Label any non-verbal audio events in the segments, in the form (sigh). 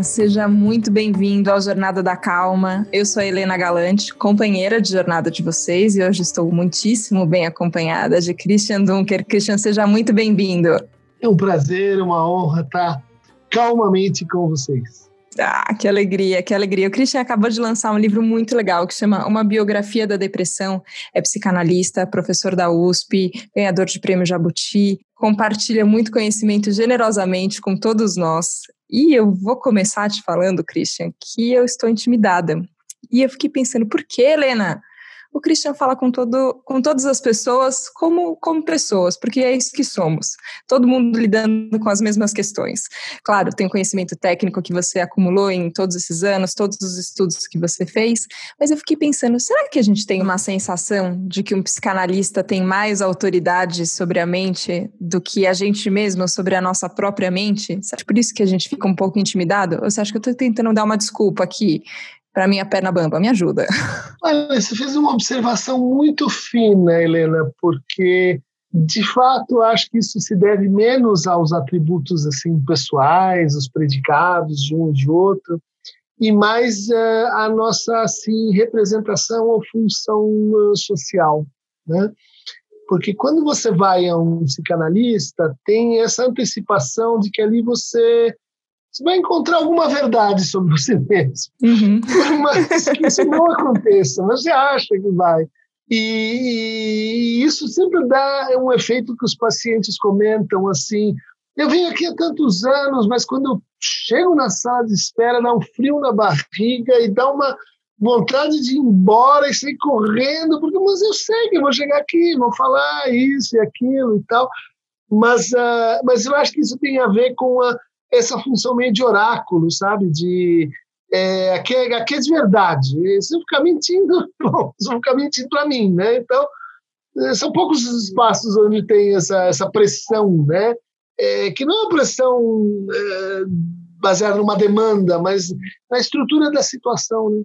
Olá, seja muito bem-vindo ao Jornada da Calma. Eu sou a Helena Galante, companheira de jornada de vocês, e hoje estou muitíssimo bem acompanhada de Christian Dunker. Christian, seja muito bem-vindo. É um prazer, uma honra estar calmamente com vocês. Ah, que alegria, que alegria. O Christian acabou de lançar um livro muito legal que chama Uma Biografia da Depressão. É psicanalista, professor da USP, ganhador de prêmio Jabuti, compartilha muito conhecimento generosamente com todos nós. E eu vou começar te falando, Christian, que eu estou intimidada. E eu fiquei pensando, por que, Helena? O Christian fala com, todo, com todas as pessoas como, como pessoas, porque é isso que somos. Todo mundo lidando com as mesmas questões. Claro, tem o conhecimento técnico que você acumulou em todos esses anos, todos os estudos que você fez, mas eu fiquei pensando, será que a gente tem uma sensação de que um psicanalista tem mais autoridade sobre a mente do que a gente mesmo sobre a nossa própria mente? Será por isso que a gente fica um pouco intimidado? Ou você acha que eu estou tentando dar uma desculpa aqui? Para minha perna bamba, me ajuda. (laughs) Olha, você fez uma observação muito fina, Helena, porque de fato acho que isso se deve menos aos atributos assim pessoais, os predicados de um e de outro, e mais uh, a nossa assim representação ou função uh, social, né? Porque quando você vai a um psicanalista, tem essa antecipação de que ali você você vai encontrar alguma verdade sobre você mesmo. Uhum. (laughs) Mas que isso não aconteça, mas você acha que vai. E, e, isso sempre dá um efeito que os pacientes comentam assim. Eu venho aqui há tantos anos, mas quando eu chego na sala de espera, dá um frio na barriga e dá uma vontade de ir embora e sair correndo, porque mas eu sei que eu vou chegar aqui, vou falar isso e aquilo e tal. Mas, uh, mas eu acho que isso tem a ver com a, essa função meio de oráculo, sabe? De é, aqui, é, aqui é de verdade. Se eu ficar mentindo, (laughs) bom, se eu ficar mentindo para mim, né? Então, é, são poucos os espaços onde tem essa, essa pressão, né? É, que não é uma pressão é, baseada numa demanda, mas na estrutura da situação, né?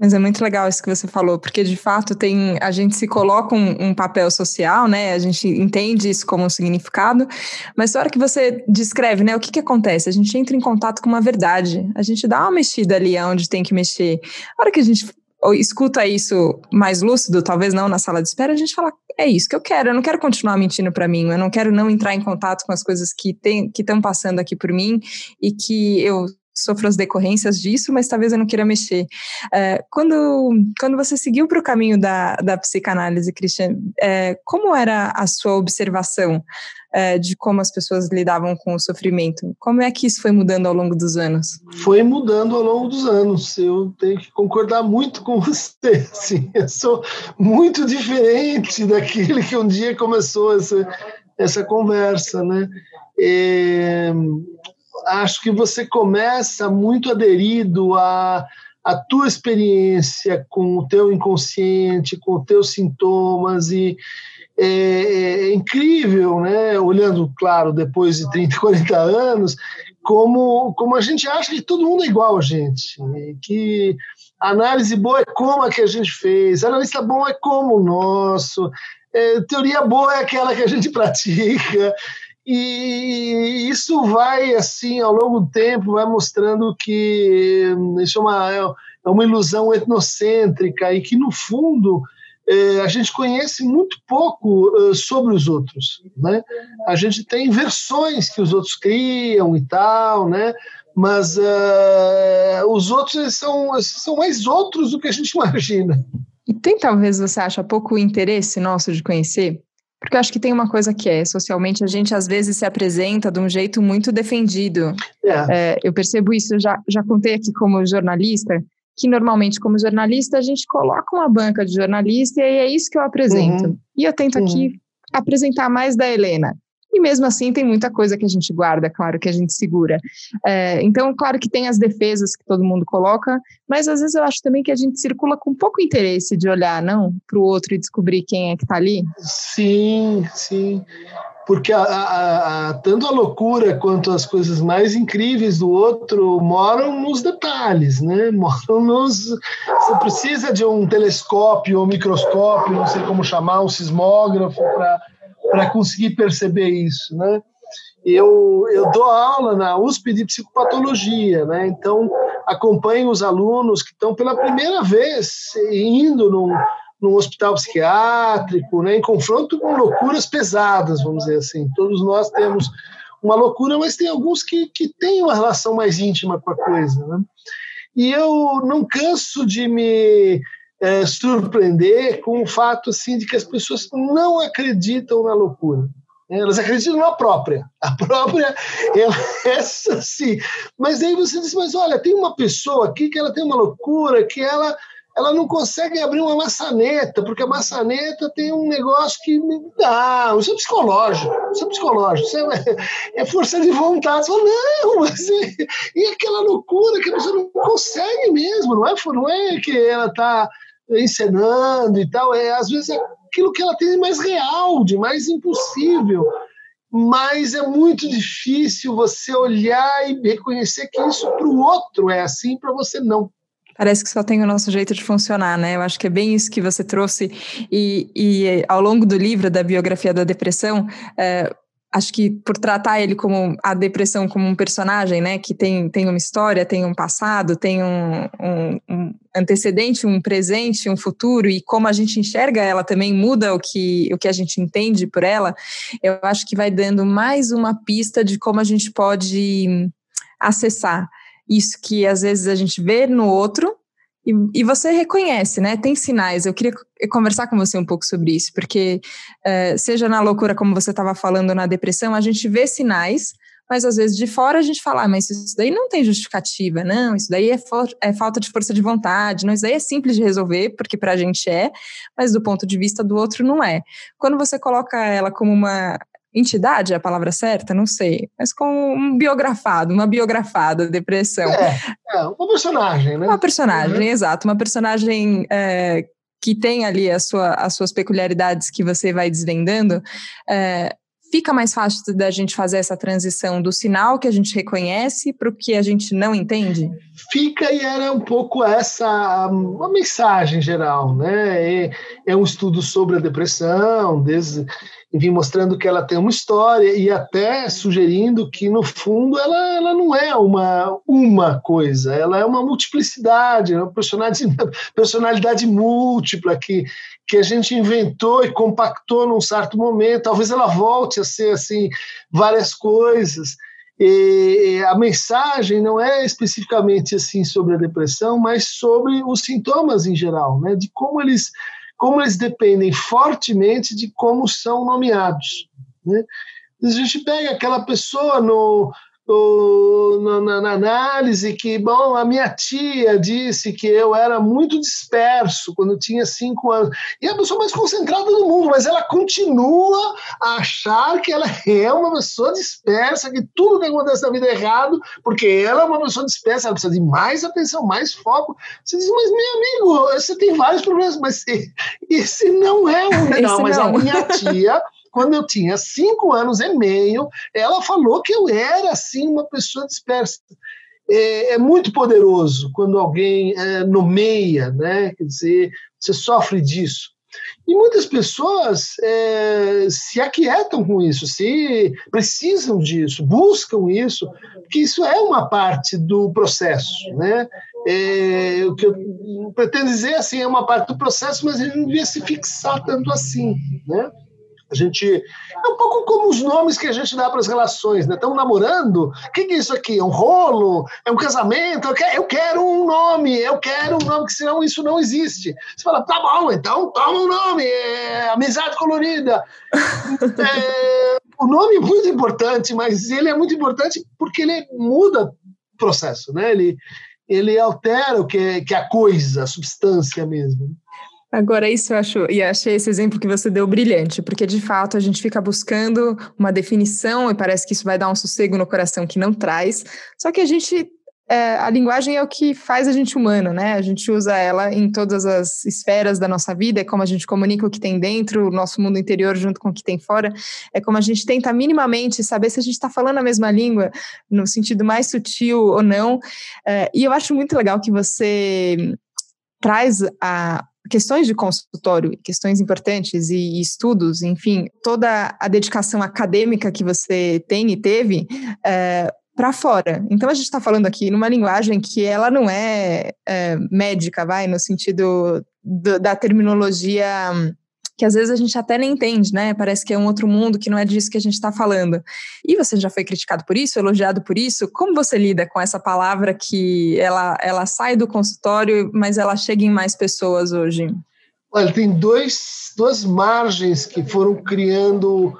Mas é muito legal isso que você falou, porque de fato tem a gente se coloca um, um, papel social, né? A gente entende isso como um significado, mas na hora que você descreve, né, o que, que acontece? A gente entra em contato com uma verdade, a gente dá uma mexida ali onde tem que mexer. A hora que a gente escuta isso mais lúcido, talvez não na sala de espera, a gente fala, é isso que eu quero, eu não quero continuar mentindo para mim, eu não quero não entrar em contato com as coisas que estão passando aqui por mim e que eu sofro as decorrências disso, mas talvez eu não queira mexer. É, quando, quando você seguiu para o caminho da, da psicanálise, Christian, é, como era a sua observação é, de como as pessoas lidavam com o sofrimento? Como é que isso foi mudando ao longo dos anos? Foi mudando ao longo dos anos. Eu tenho que concordar muito com (laughs) você. Assim, eu sou muito diferente daquele que um dia começou essa, essa conversa, né? É, acho que você começa muito aderido a a tua experiência com o teu inconsciente, com os teus sintomas e é, é, incrível, né? Olhando, claro, depois de 30, 40 (laughs) anos, como, como a gente acha que todo mundo é igual a gente, né? que a análise boa é como a que a gente fez, a analista bom é como o nosso, é, teoria boa é aquela que a gente (laughs) pratica. E isso vai, assim, ao longo do tempo, vai mostrando que isso é uma, é uma ilusão etnocêntrica e que, no fundo, é, a gente conhece muito pouco sobre os outros. Né? A gente tem versões que os outros criam e tal, né? mas uh, os outros são, são mais outros do que a gente (laughs) imagina. E tem, talvez, você acha, pouco interesse nosso de conhecer? Porque eu acho que tem uma coisa que é, socialmente, a gente às vezes se apresenta de um jeito muito defendido. É. É, eu percebo isso, já, já contei aqui como jornalista, que normalmente, como jornalista, a gente coloca uma banca de jornalista e é isso que eu apresento. Uhum. E eu tento uhum. aqui apresentar mais da Helena. E mesmo assim tem muita coisa que a gente guarda, claro, que a gente segura. É, então, claro que tem as defesas que todo mundo coloca, mas às vezes eu acho também que a gente circula com pouco interesse de olhar, não, para o outro e descobrir quem é que está ali. Sim, sim. Porque a, a, a, tanto a loucura quanto as coisas mais incríveis do outro moram nos detalhes, né? (laughs) Moram nos. Você precisa de um telescópio ou um microscópio, não sei como chamar, um sismógrafo para para conseguir perceber isso, né? eu, eu dou aula na USP de psicopatologia, né? Então acompanho os alunos que estão pela primeira vez indo num, num hospital psiquiátrico, né? Em confronto com loucuras pesadas, vamos dizer assim. Todos nós temos uma loucura, mas tem alguns que, que têm uma relação mais íntima com a coisa, né? E eu não canso de me é, surpreender com o fato assim de que as pessoas não acreditam na loucura. Elas acreditam na própria. A própria, ela, (laughs) essa sim. Mas aí você diz, mas olha, tem uma pessoa aqui que ela tem uma loucura, que ela, ela não consegue abrir uma maçaneta, porque a maçaneta tem um negócio que dá. Isso é psicológico. Isso é psicológico. Isso é, é força de vontade. Você fala, não, é, e aquela loucura que a pessoa não consegue mesmo. Não é, não é que ela está encenando e tal. É, às vezes é aquilo que ela tem de mais real, de mais impossível. Mas é muito difícil você olhar e reconhecer que isso para o outro é assim, para você não. Parece que só tem o nosso jeito de funcionar, né? Eu acho que é bem isso que você trouxe. E, e ao longo do livro, da biografia da depressão, é, acho que por tratar ele como a depressão como um personagem, né, que tem, tem uma história, tem um passado, tem um, um, um, antecedente, um presente, um futuro, e como a gente enxerga ela também muda o que, o que a gente entende por ela, eu acho que vai dando mais uma pista de como a gente pode acessar isso que às vezes a gente vê no outro, e, e, você reconhece, né? Tem sinais. Eu queria conversar com você um pouco sobre isso, porque uh, seja na loucura, como você estava falando, na depressão, a gente vê sinais, mas às vezes de fora a gente fala, ah, mas isso daí não tem justificativa, não, isso daí é, é, falta de força de vontade, não, isso daí é simples de resolver, porque para a gente é, mas do ponto de vista do outro não é. Quando você coloca ela como uma entidade é a palavra certa? Não sei. Mas com um biografado, uma biografada, depressão. É, é uma personagem, né? Uma personagem, uhum. exato. Uma personagem é, que tem ali a sua, as suas peculiaridades que você vai desvendando. É, fica mais fácil da gente fazer essa transição do sinal que a gente reconhece para o que a gente não entende? Fica e era um pouco essa uma mensagem geral, né? É, é um estudo sobre a depressão, desde enfim, mostrando que ela tem uma história e até sugerindo que, no fundo, ela, ela não é uma, uma coisa, ela é uma multiplicidade, é uma personalidade, (laughs) personalidade múltipla que, que a gente inventou e compactou num certo momento. Talvez ela volte a ser assim várias coisas. E a mensagem não é especificamente assim sobre a depressão, mas sobre os sintomas em geral, né? De como eles como eles dependem fortemente de como são nomeados. Né? A gente pega aquela pessoa no, na, na, análise que, bom, a minha tia disse que eu era muito disperso quando tinha cinco anos. E é a pessoa mais concentrada do mundo, mas ela continua a achar que ela (laughs) é uma pessoa dispersa, que tudo que acontece na vida é errado, porque ela é uma pessoa dispersa, ela precisa de mais atenção, mais foco. Você diz, mas meu amigo, você tem vários problemas, mas esse não é um. (laughs) Não, mas não. a minha tia quando eu tinha cinco anos e meio, ela falou que eu era, assim, uma pessoa dispersa. É, é muito poderoso quando alguém é, nomeia, né? Quer dizer, você sofre disso. E muitas pessoas é, se aquietam com isso, se precisam disso, buscam isso, porque isso é uma parte do processo, né? É, o que eu pretendo dizer assim é uma parte do processo, mas gente não devia se fixar tanto assim, né? A gente. É um pouco como os nomes que a gente dá para as relações, né? Estamos namorando? O que, que, é isso aqui? É um rolo? É um casamento? Eu quero, eu quero, um nome, eu quero um nome, que senão isso não existe. Você fala, tá bom, então toma um nome, é amizade colorida. (laughs) é, o nome é muito importante, mas ele é muito importante porque ele muda o processo, né? Ele, ele altera o que é, que é a coisa, a substância mesmo. Agora, isso eu acho, e achei esse exemplo que você deu brilhante, porque de fato a gente fica buscando uma definição e parece que isso vai dar um sossego no coração que não traz. Só que a gente, é, a linguagem é o que faz a gente humano, né? A gente usa ela em todas as esferas da nossa vida, é como a gente comunica o que tem dentro, o nosso mundo interior junto com o que tem fora, é como a gente tenta minimamente saber se a gente está falando a mesma língua, no sentido mais sutil ou não. É, e eu acho muito legal que você traz a, questões de consultório, questões importantes e, estudos, enfim, toda a dedicação acadêmica que você tem e teve é, para fora. Então a gente está falando aqui numa linguagem que ela não é, é médica, vai, no sentido do, da terminologia que às vezes a gente até nem entende, né? Parece que é um outro mundo que não é disso que a gente está falando. E você já foi criticado por isso, elogiado por isso? Como você lida com essa palavra que ela, ela sai do consultório, mas ela chega em mais pessoas hoje? Olha, tem dois, duas margens que foram criando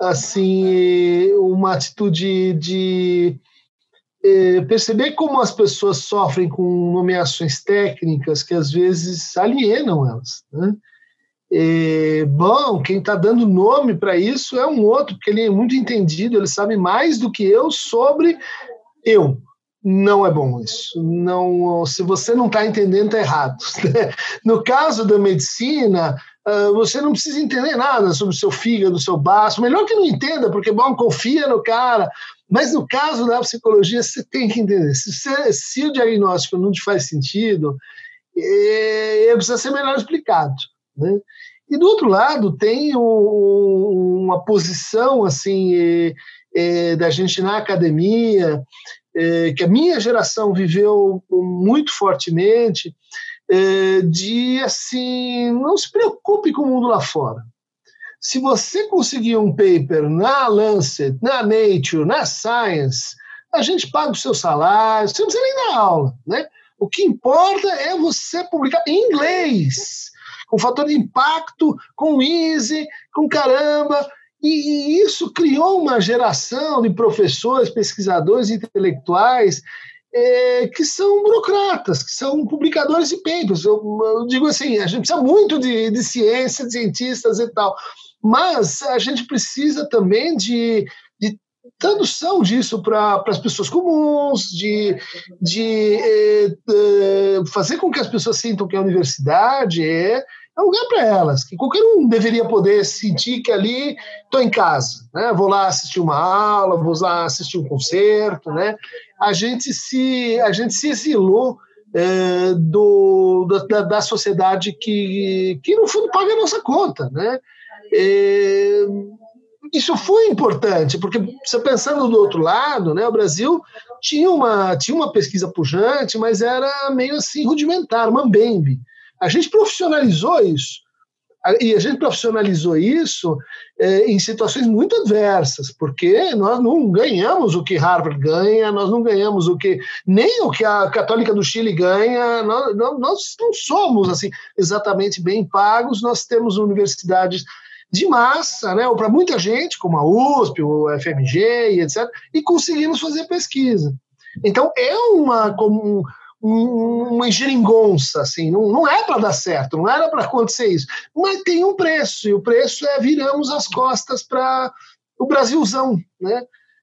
assim uma atitude de eh, perceber como as pessoas sofrem com nomeações técnicas que às vezes alienam elas. Né? É, bom, quem está dando nome para isso é um outro, porque ele é muito entendido, ele sabe mais do que eu sobre eu. Não é bom isso. Não, se você não está entendendo, está errado. (laughs) No caso da medicina, ah, você não precisa entender nada sobre o seu fígado, o seu baço. Melhor que não entenda, porque bom, confia no cara. Mas no caso da psicologia, você tem que entender. Se, se o diagnóstico não te faz sentido, é, precisa ser melhor explicado. Né? E do outro lado tem um, uma posição assim é, é, da gente na academia é, que a minha geração viveu muito fortemente de assim não se preocupe com o mundo lá fora. Se você conseguir um paper na Lancet, na Nature, na Science, a gente paga o seu salário, você não precisa nem dar aula, né? O que importa é você publicar em inglês com fator de impacto, com easy, com caramba. E, e isso criou uma geração de professores, pesquisadores intelectuais é, que são burocratas, que são publicadores de papers. Eu, eu, digo assim, a gente precisa muito de, de ciência, de cientistas e tal, mas a gente precisa também de, tradução disso para as pessoas comuns, de, de é, é, fazer com que as pessoas sintam que a universidade é é um lugar para elas, que qualquer um deveria poder sentir que ali estou em casa, né? Vou lá assistir uma aula, vou lá assistir um concerto, né? A gente se a gente se exilou é, do, da, da, sociedade que, que no fundo paga a nossa conta, né? É, isso foi importante, porque você pensando do outro lado, né, o Brasil tinha uma, tinha uma pesquisa pujante, mas era meio assim rudimentar, mambembe. A gente profissionalizou isso. E a gente profissionalizou isso é, em situações muito adversas, porque nós não ganhamos o que Harvard ganha, nós não ganhamos o que nem o que a Católica do Chile ganha, nós, nós não somos assim exatamente bem pagos, nós temos universidades de massa, né, para muita gente, como a USP, o FMG e etc., e conseguimos fazer pesquisa. Então, é uma, como, uma geringonça, assim, não, não é para dar certo, não era para acontecer isso. Mas tem um preço, e o preço é viramos as costas para o Brasilzão, né?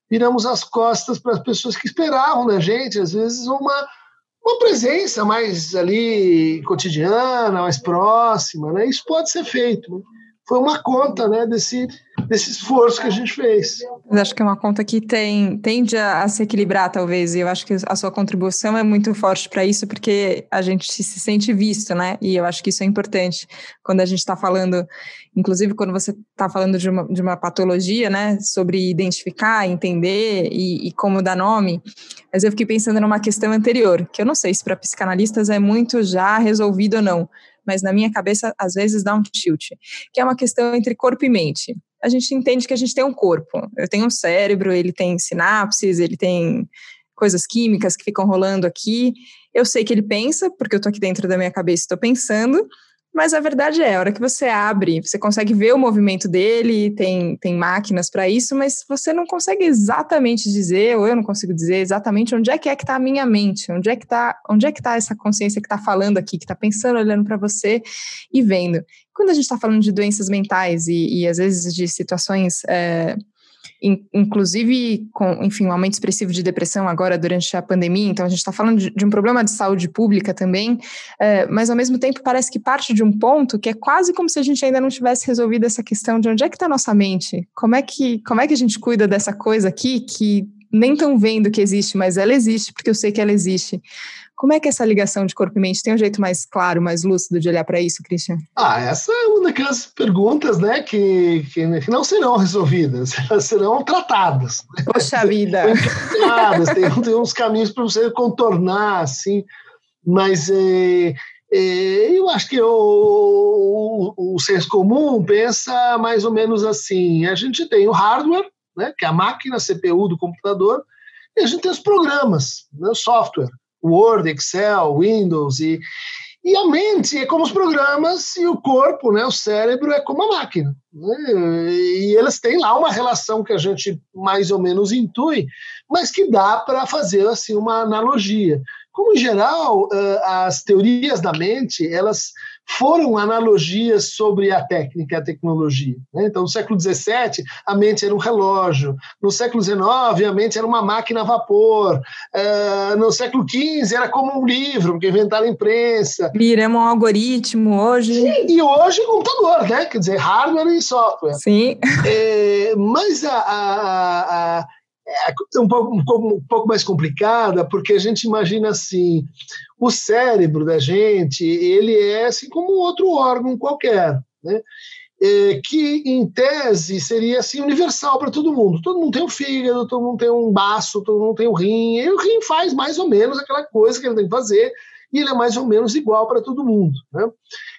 Viramos as costas para as pessoas que esperavam da gente, às vezes, uma, uma presença mais ali cotidiana, mais próxima, né? Isso pode ser feito. Foi uma conta, né, desse desse esforço que a gente fez. Acho que é uma conta que tem, tende a, a se equilibrar, talvez, e eu acho que a sua contribuição é muito forte para isso, porque a gente se sente visto, né? E eu acho que isso é importante quando a gente está falando, inclusive quando você está falando de uma, de uma patologia, né? Sobre identificar, entender e, e como dar nome. Mas eu fiquei pensando numa questão anterior, que eu não sei se para psicanalistas é muito já resolvido ou não, mas na minha cabeça às vezes dá um tilt, que é uma questão entre corpo e mente a gente entende que a gente tem um corpo. Eu tenho um cérebro, ele tem sinapses, ele tem coisas químicas que ficam rolando aqui. Eu sei que ele pensa, porque eu estou aqui dentro da minha cabeça e estou pensando, mas a verdade é, a hora que você abre, você consegue ver o movimento dele, tem, tem máquinas para isso, mas você não consegue exatamente dizer, ou eu não consigo dizer exatamente onde é que é que está a minha mente, onde é que está, onde é que está essa consciência que está falando aqui, que está pensando, olhando para você e vendo. Quando a gente está falando de doenças mentais e, e às vezes de situações é, inclusive com, enfim, um aumento expressivo de depressão agora durante a pandemia, então a gente está falando de, de, um problema de saúde pública também, é, mas ao mesmo tempo parece que parte de um ponto que é quase como se a gente ainda não tivesse resolvido essa questão de onde é que está a nossa mente, como é que, como é que a gente cuida dessa coisa aqui que nem estão vendo que existe, mas ela existe, porque eu sei que ela existe. Como é que é essa ligação de corpo e mente? Tem um jeito mais claro, mais lúcido de olhar para isso, Christian? Ah, essa é uma daquelas perguntas, né, que, que não serão resolvidas, (laughs) elas serão tratadas. Poxa vida! tem, tem uns caminhos para você contornar, assim, mas é, é, eu acho que o, o, o senso comum pensa mais ou menos assim: a gente tem o hardware, né, que é a máquina, a CPU do computador, e a gente tem os programas, né, o software, Word, Excel, Windows, e, e a mente é como os programas e o corpo, né, o cérebro, é como a máquina. Né, e eles têm lá uma relação que a gente mais ou menos intui, mas que dá para fazer assim uma analogia. Como, em geral, as teorias da mente, elas foram analogias sobre a técnica e a tecnologia. Né? Então, no século XVII, a mente era um relógio. No século XIX, a mente era uma máquina a vapor. no século XV, era como um livro, porque inventaram a imprensa. Viramos um algoritmo hoje. Sim, e hoje computador, né? Quer dizer, hardware e software. Sim. É, mas a, a, a é um pouco, um, pouco, mais complicada, porque a gente imagina assim, o cérebro da gente, ele é assim como outro órgão qualquer, né? É, que em tese seria assim universal para todo mundo. Todo mundo tem um fígado, todo mundo tem um baço, todo mundo tem um rim, e o rim faz mais ou menos aquela coisa que ele tem que fazer, e ele é mais ou menos igual para todo mundo. Né?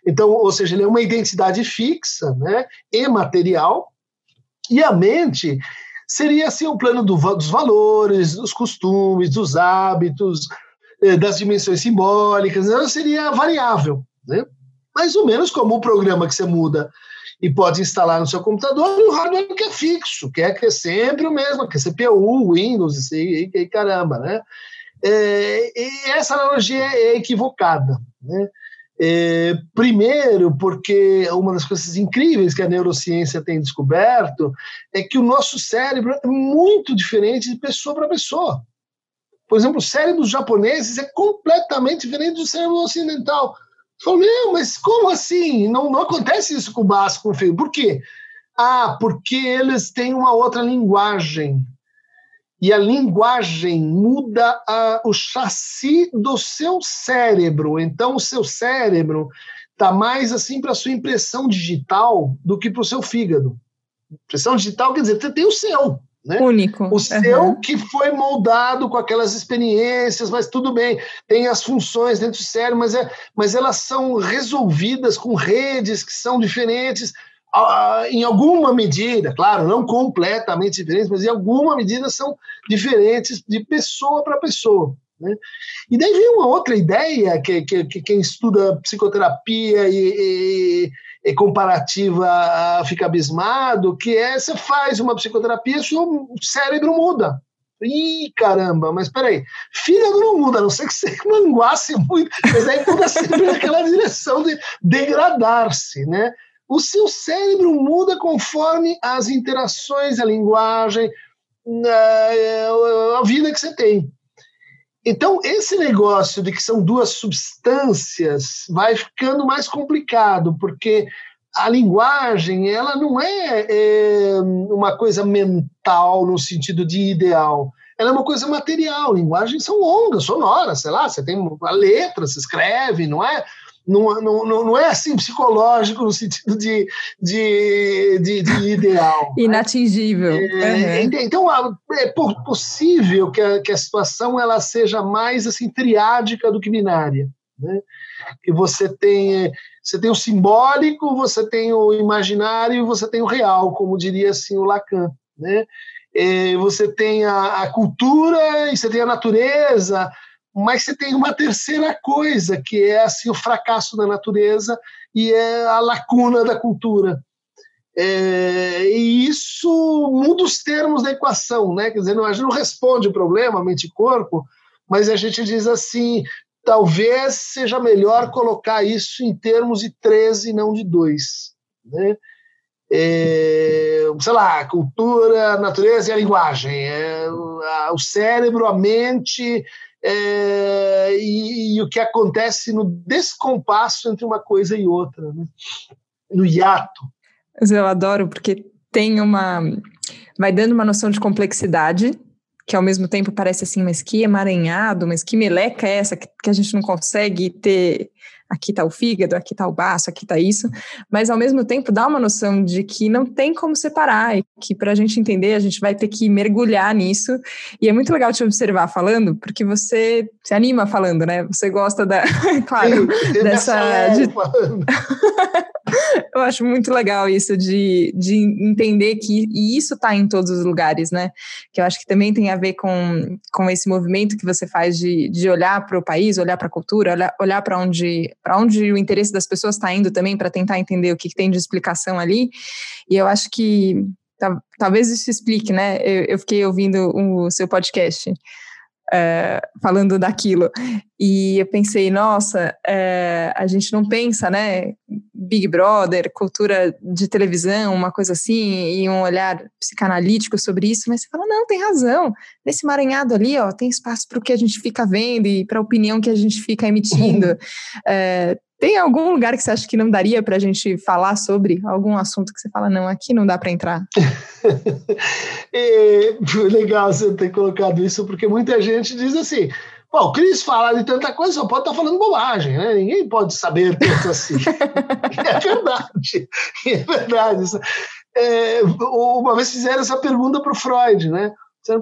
Então, ou seja, ele é uma identidade fixa, né, e material, e a mente seria assim um plano do, dos valores, dos costumes, dos hábitos, eh, das dimensões simbólicas, ela seria variável, né? mais ou menos como o programa que você muda e pode instalar no seu computador e o hardware que é fixo, que é, que é sempre o mesmo, que é CPU, Windows, e, e, e caramba, né? É, e essa analogia é equivocada, né? É, primeiro, porque uma das coisas incríveis que a neurociência tem descoberto é que o nosso cérebro é muito diferente de pessoa para pessoa. Por exemplo, o cérebro dos japoneses é completamente diferente do cérebro ocidental. Falei, meu, mas como assim? Não, não acontece isso com o basco, com o filho. Por quê? Ah, porque eles têm uma outra linguagem e a linguagem muda a, o chassi do seu cérebro. Então, o seu cérebro está mais assim para a sua impressão digital do que para o seu fígado. Impressão digital quer dizer, você tem o seu. Né? Único. O seu uhum. que foi moldado com aquelas experiências, mas tudo bem, tem as funções dentro do cérebro, mas, é, mas elas são resolvidas com redes que são diferentes em alguma medida, claro, não completamente diferentes, mas em alguma medida são diferentes de pessoa para pessoa. Né? E daí vem uma outra ideia que, que, que quem estuda psicoterapia e, e, e, comparativa fica abismado, que é você faz uma psicoterapia e o cérebro muda. Ih, caramba, mas peraí, fígado não muda, a não ser que você (laughs) manguasse muito, mas aí muda sempre naquela direção de degradar-se, né? O seu cérebro muda conforme as interações, a linguagem, a vida que você tem. Então, esse negócio de que são duas substâncias vai ficando mais complicado, porque a linguagem ela não é, é, uma coisa mental no sentido de ideal. Ela é uma coisa material. Linguagem são ondas sonoras, sei lá, você tem a letra, você escreve, não é? Não, não, não é assim psicológico no sentido de, de, de, de ideal. Né? Inatingível. É, uhum. Então, é possível que a, que a situação ela seja mais assim triádica do que binária. Né? Que você tem, você tem o simbólico, você tem o imaginário e você tem o real, como diria assim o Lacan. Né? É, você tem a, a cultura e você tem a natureza, mas você tem uma terceira coisa, que é assim, o fracasso da natureza e é a lacuna da cultura. É, e isso muda os termos da equação, né? Quer dizer, não, a gente não responde o problema mente e corpo, mas a gente diz assim: talvez seja melhor colocar isso em termos de três e não de dois. Né? É, sei lá, cultura, natureza e a linguagem, é, o cérebro, a mente é, e, e, o que acontece no descompasso entre uma coisa e outra, né? no hiato. Eu adoro porque tem uma. vai dando uma noção de complexidade que ao mesmo tempo parece assim, mas que emaranhado, mas que meleca é essa que, que a gente não consegue ter aqui está o fígado, aqui está o baço, aqui está isso, mas ao mesmo tempo dá uma noção de que não tem como separar e que para a gente entender a gente vai ter que mergulhar nisso. E é muito legal te observar falando, porque você se anima falando, né? Você gosta da, (laughs) claro, dessa. De... (laughs) Eu acho muito legal isso de, de entender que e isso está em todos os lugares, né? Que eu acho que também tem a ver com, com esse movimento que você faz de, de olhar para o país, olhar para a cultura, olhar, olhar para onde, onde o interesse das pessoas está indo também, para tentar entender o que, que, tem de explicação ali. E eu acho que talvez isso explique, né? Eu, eu fiquei ouvindo o seu podcast é, falando daquilo. E eu pensei, nossa, é, a gente não pensa, né? Big Brother, cultura de televisão, uma coisa assim, e um olhar psicanalítico sobre isso, mas você fala, não, tem razão. Nesse maranhado ali, ó, tem espaço para o que a gente fica vendo e para a opinião que a gente fica emitindo. é, (laughs) tem algum lugar que você acha que não daria para a gente falar sobre algum assunto que você fala, não, aqui não dá para entrar? (laughs) é, legal você ter colocado isso, porque muita gente diz assim: Bom, o Cris fala de tanta coisa, só pode estar tá falando bobagem, né? Ninguém pode saber (laughs) tanto assim. é verdade, é verdade. É, uma vez fizeram essa pergunta para o Freud, né?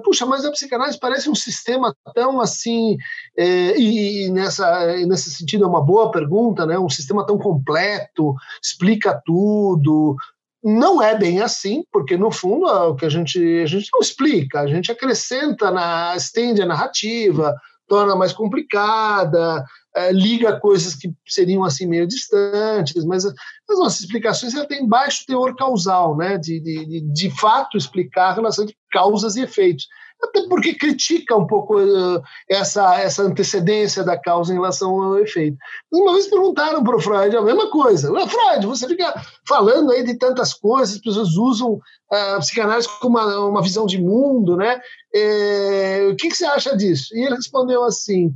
Puxa, mas a psicanálise parece um sistema tão assim, é, e, e, nessa, nesse sentido é uma boa pergunta, né? um sistema tão completo, explica tudo. Não é bem assim, porque no fundo é o que a gente, a gente não explica, a gente acrescenta, na, estende a narrativa, torna mais complicada, é, liga coisas que seriam assim meio distantes, mas as nossas explicações ela tem baixo teor causal, né, de, de, de fato explicar a relação de causas e efeitos. Até porque critica um pouco uh, essa, essa antecedência da causa em relação ao efeito. Uma vez perguntaram para o Freud a mesma coisa. Freud, você fica falando aí de tantas coisas, as pessoas usam uh, a psicanálise como uma, uma visão de mundo, né? É, o que, que você acha disso? E ele respondeu assim: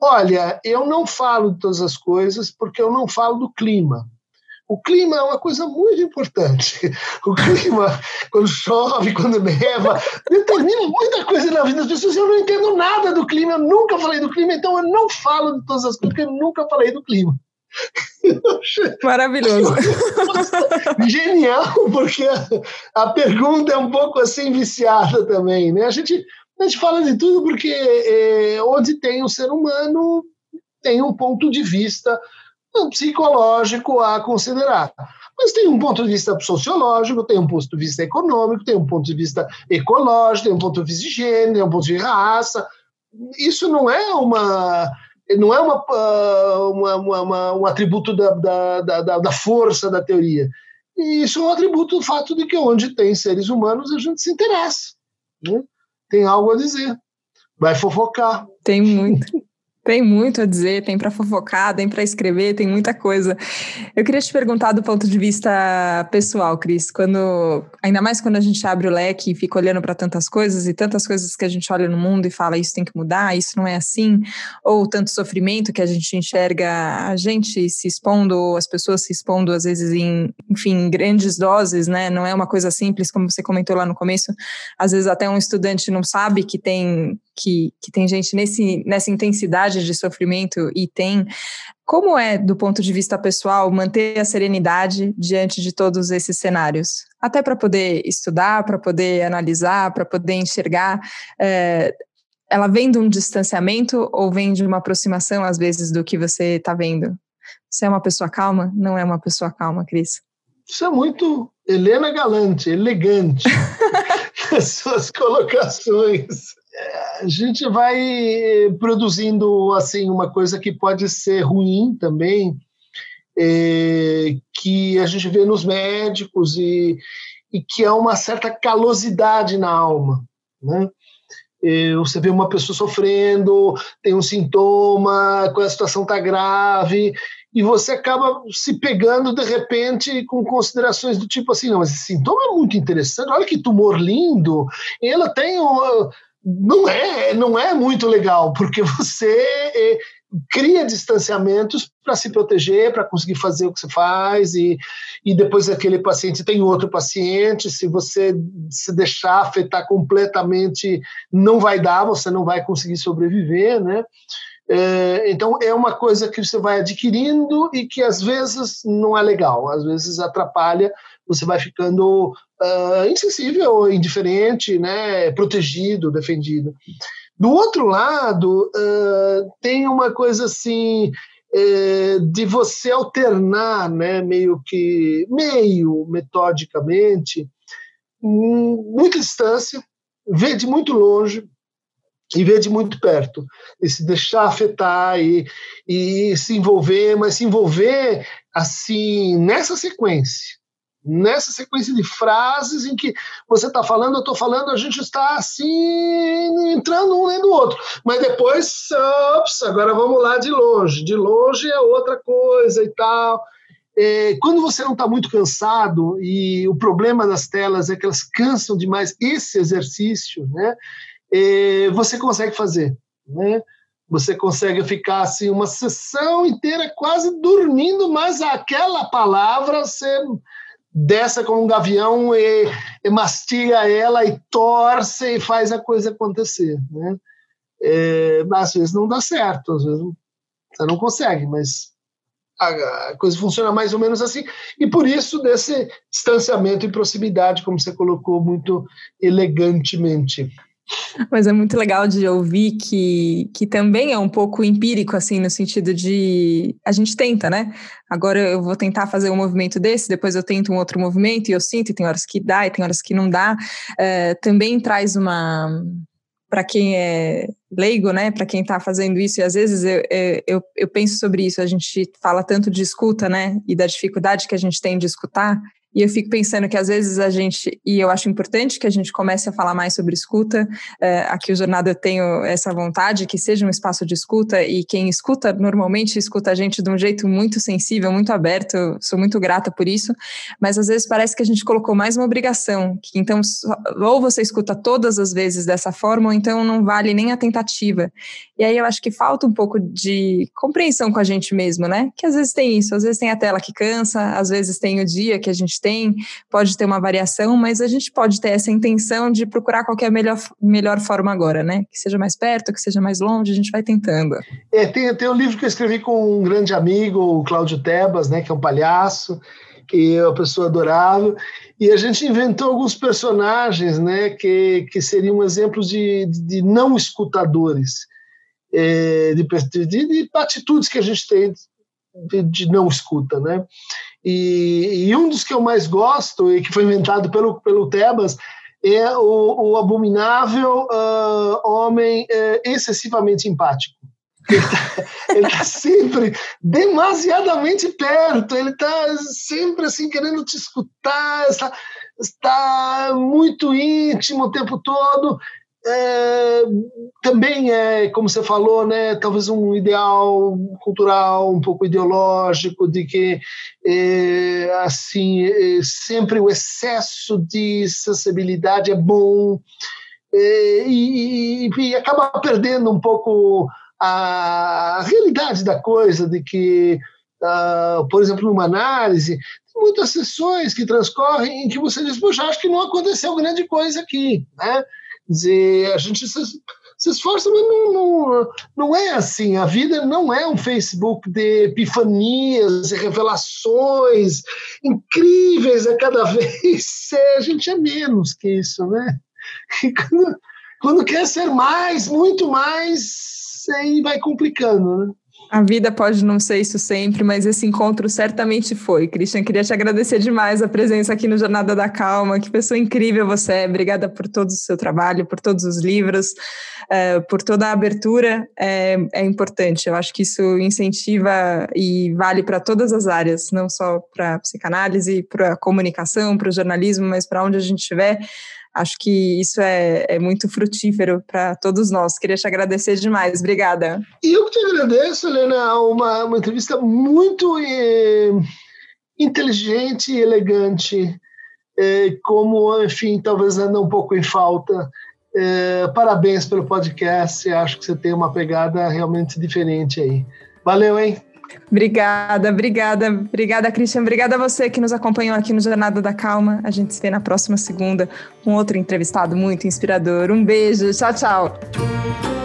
Olha, eu não falo de todas as coisas porque eu não falo do clima. O clima é uma coisa muito importante. O clima, quando chove, quando neva, determina muita coisa na vida das pessoas. Eu não entendo nada do clima, eu nunca falei do clima, então eu não falo de todas as coisas porque eu nunca falei do clima. (laughs) Maravilhoso. (laughs) Genial, porque a, pergunta é um pouco assim viciada também, né? A gente a gente fala de tudo porque é, onde tem o ser humano tem um ponto de vista psicológico a considerar. Mas tem um ponto de vista sociológico, tem um ponto de vista econômico, tem um ponto de vista ecológico, tem um ponto de vista de gênero, tem um ponto de raça. Isso não é uma não é uma, ah, uma, uma, uma um atributo da, da, da, da força da teoria. E isso é um atributo do fato de que onde tem seres humanos a gente se interessa. Né? tem algo a dizer. Vai fofocar. Tem muito. (laughs) Tem muito a dizer, tem para fofocar, tem para escrever, tem muita coisa. Eu queria te perguntar do ponto de vista pessoal, Cris, quando ainda mais quando a gente abre o leque e fica olhando para tantas coisas e tantas coisas que a gente olha no mundo e fala isso tem que mudar, isso não é assim, ou tanto sofrimento que a gente enxerga a gente se expondo, ou as pessoas se expondo às vezes em, enfim, grandes doses, né? Não é uma coisa simples como você comentou lá no começo. Às vezes até um estudante não sabe que tem que, que tem gente nesse, nessa intensidade de sofrimento e tem. Como é, do ponto de vista pessoal, manter a serenidade diante de todos esses cenários? Até para poder estudar, para poder analisar, para poder enxergar. É, ela vem de um distanciamento ou vem de uma aproximação, às vezes, do que você está vendo? Você é uma pessoa calma? Não é uma pessoa calma, Cris? Isso é muito Helena Galante, elegante. (laughs) (laughs) As suas colocações a gente vai produzindo assim uma coisa que pode ser ruim também, é, que a gente vê nos médicos e, e que é uma certa calosidade na alma, né? É, você vê uma pessoa sofrendo, tem um sintoma, a situação está grave, e você acaba se pegando de repente com considerações do tipo assim, não, mas esse sintoma é muito interessante, olha que tumor lindo, ela tem um, não é, não é muito legal, porque (laughs) você é, cria distanciamentos para se proteger, para conseguir fazer o que você faz, e, e depois aquele paciente tem outro paciente. Se você se deixar afetar completamente, não vai dar, você não vai conseguir sobreviver, né? É, então é uma coisa que você vai adquirindo e que às vezes não é legal, às vezes atrapalha, você vai ficando uh, insensível, indiferente, né, protegido, defendido. Do outro lado, uh, tem uma coisa assim é, de você alternar, né, meio que meio metodicamente, muita distância, ver de muito longe e ver de muito perto, e se deixar afetar e, e se envolver, mas se envolver assim nessa sequência nessa sequência de frases em que você está falando, eu estou falando, a gente está assim, entrando um dentro do outro. Mas depois, ops, agora vamos lá de longe. De longe é outra coisa e tal. É, quando você não está muito cansado, e o problema das telas é que elas cansam demais esse exercício, né? É, você consegue fazer, né? Você consegue ficar assim uma sessão inteira quase dormindo, mas aquela palavra você desce como um gavião e, e, mastiga ela e torce e faz a coisa acontecer, né? É, às vezes não dá certo, às vezes você não consegue, mas a, a, coisa funciona mais ou menos assim, e por isso desse distanciamento e proximidade, como você colocou muito elegantemente. Mas é muito legal de ouvir que, que também é um pouco empírico, assim, no sentido de a gente tenta, né? Agora eu vou tentar fazer um movimento desse, depois eu tento um outro movimento e eu sinto, e tem horas que dá e tem horas que não dá. É, também traz uma. Para quem é leigo, né? Para quem está fazendo isso, e às vezes eu, eu, eu penso sobre isso, a gente fala tanto de escuta, né? E da dificuldade que a gente tem de escutar, e eu fico pensando que às vezes a gente, e eu acho importante que a gente comece a falar mais sobre escuta. É, aqui o Jornada eu tenho essa vontade que seja um espaço de escuta, e quem escuta normalmente escuta a gente de um jeito muito sensível, muito aberto. Sou muito grata por isso, mas às vezes parece que a gente colocou mais uma obrigação. Que então, ou você escuta todas as vezes dessa forma, ou então não vale nem a tentativa. E aí eu acho que falta um pouco de compreensão com a gente mesmo, né? Que às vezes tem isso, às vezes tem a tela que cansa, às vezes tem o dia que a gente tem, pode ter uma variação, mas a gente pode ter essa intenção de procurar qual a melhor, melhor forma agora, né? Que seja mais perto, que seja mais longe, a gente vai tentando. É, tem, tem um livro que eu escrevi com um grande amigo, o Cláudio Tebas, né? Que é um palhaço, que é uma pessoa adorável, e a gente inventou alguns personagens, né? Que, que seriam exemplos de, de não escutadores. É, de, de, de, atitudes que a gente tem de, de não escuta, né? E, e, um dos que eu mais gosto e que foi inventado pelo pelo Tebas é o, o abominável uh, homem uh, excessivamente empático. Ele (laughs) está tá sempre demasiadamente perto, ele está sempre assim querendo te escutar, está, está muito íntimo o tempo todo é, também é, como você falou, né, talvez um ideal cultural, um pouco ideológico, de que é, assim é, sempre o excesso de sensibilidade é bom é, e, e, acaba perdendo um pouco a realidade da coisa, de que, uh, por exemplo, numa análise, tem muitas sessões que transcorrem em que você diz, poxa, acho que não aconteceu grande coisa aqui, né? Dizer, a gente se, se esforça, mas não, não, não é assim. A vida não é um Facebook de epifanias e revelações incríveis a cada (laughs) vez. É, a gente é menos que isso, né? E quando, quando quer ser mais, muito mais, aí vai complicando, né? A vida pode não ser isso sempre, mas esse encontro certamente foi. Christian, queria te agradecer demais a presença aqui no Jornada da Calma. Que pessoa incrível você é. Obrigada por todo o seu trabalho, por todos os livros, é, por toda a abertura. É, é importante. Eu acho que isso incentiva e vale para todas as áreas, não só para psicanálise, para comunicação, para o jornalismo, mas para onde a gente estiver Acho que isso é, é muito frutífero para todos nós. Queria te agradecer demais. Obrigada. E eu que te agradeço, Helena. Uma, uma entrevista muito eh, inteligente e elegante, eh, como, enfim, talvez anda um pouco em falta É, parabéns pelo podcast. Acho que você tem uma pegada realmente diferente aí. Valeu, hein? Obrigada, obrigada, obrigada, Christian. Obrigada a você que nos acompanhou aqui no Jornada da Calma. A gente se vê na próxima segunda com outro entrevistado muito inspirador. Um beijo, tchau, tchau.